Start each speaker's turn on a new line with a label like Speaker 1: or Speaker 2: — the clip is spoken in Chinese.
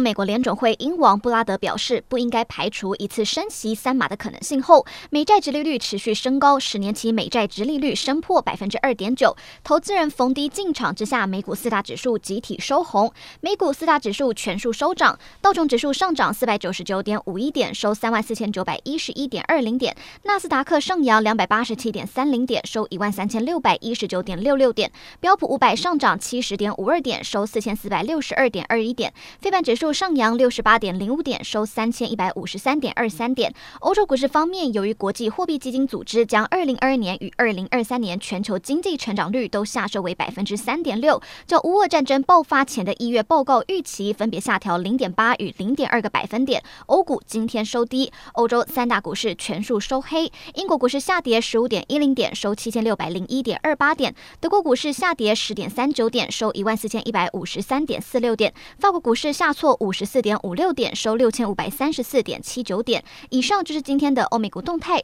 Speaker 1: 美国联准会英王布拉德表示，不应该排除一次升息三码的可能性后，美债殖利率持续升高，十年期美债殖利率升破百分之二点九，投资人逢低进场之下，美股四大指数集体收红，美股四大指数全数收涨，道琼指数上涨四百九十九点五一点，收三万四千九百一十一点二零点，纳斯达克上扬两百八十七点三零点，收一万三千六百一十九点六六点，标普五百上涨七十点五二点，收四千四百六十二点二一点，非半指数。上扬六十八点零五点，收三千一百五十三点二三点。欧洲股市方面，由于国际货币基金组织将二零二二年与二零二三年全球经济成长率都下设为百分之三点六，较乌俄战争爆发前的一月报告预期分别下调零点八与零点二个百分点。欧股今天收低，欧洲三大股市全数收黑。英国股市下跌十五点一零点，收七千六百零一点二八点。德国股市下跌十点三九点，收一万四千一百五十三点四六点。法国股市下挫五十四点五六点，收六千五百三十四点七九点。以上就是今天的欧美股动态。